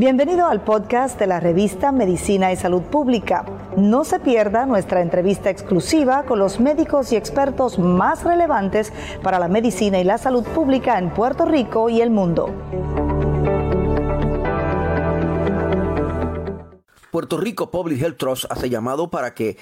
Bienvenido al podcast de la revista Medicina y Salud Pública. No se pierda nuestra entrevista exclusiva con los médicos y expertos más relevantes para la medicina y la salud pública en Puerto Rico y el mundo. Puerto Rico Public Health Trust hace llamado para que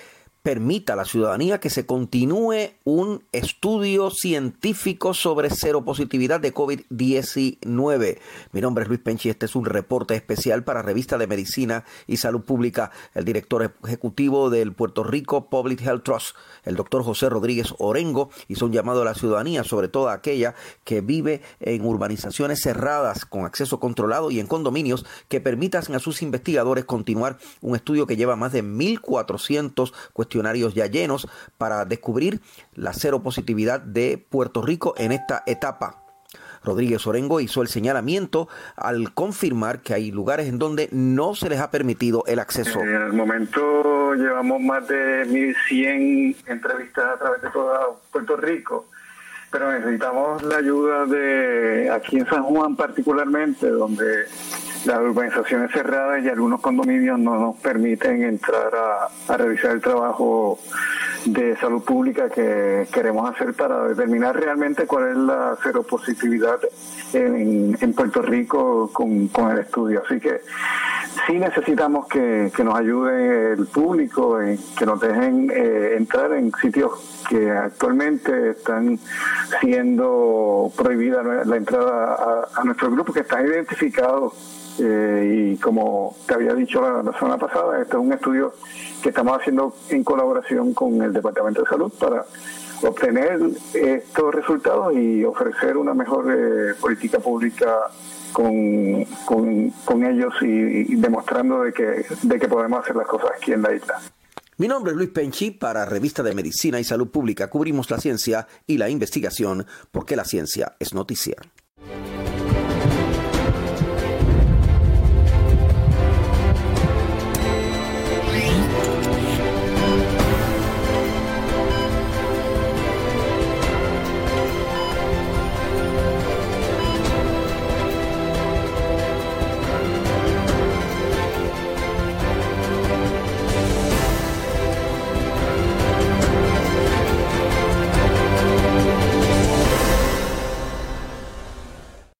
permita a la ciudadanía que se continúe un estudio científico sobre seropositividad de COVID-19. Mi nombre es Luis Penchi, este es un reporte especial para Revista de Medicina y Salud Pública. El director ejecutivo del Puerto Rico Public Health Trust, el doctor José Rodríguez Orengo, hizo un llamado a la ciudadanía, sobre todo a aquella que vive en urbanizaciones cerradas con acceso controlado y en condominios, que permitan a sus investigadores continuar un estudio que lleva más de 1.400 cuestionarios ya llenos para descubrir la seropositividad de Puerto Rico en esta etapa. Rodríguez Orengo hizo el señalamiento al confirmar que hay lugares en donde no se les ha permitido el acceso. En el momento llevamos más de 1.100 entrevistas a través de todo Puerto Rico, pero necesitamos la ayuda de aquí en San Juan particularmente, donde las urbanizaciones cerradas y algunos condominios no nos permiten entrar a, revisar el trabajo de salud pública que queremos hacer para determinar realmente cuál es la seropositividad en, en Puerto Rico con, el estudio. Así que sí necesitamos que, nos ayude el público, que nos dejen eh, entrar en sitios que actualmente están siendo prohibida la entrada a nuestro grupo, que están identificados eh, y como te había dicho la, semana pasada, este es un estudio que estamos haciendo en colaboración con el Departamento de Salud para obtener estos resultados y ofrecer una mejor eh, política pública con, con, ellos y, demostrando de que, de que podemos hacer las cosas aquí en la isla. Mi nombre es Luis Penchi para Revista de Medicina y Salud Pública. Cubrimos la ciencia y la investigación porque la ciencia es noticia.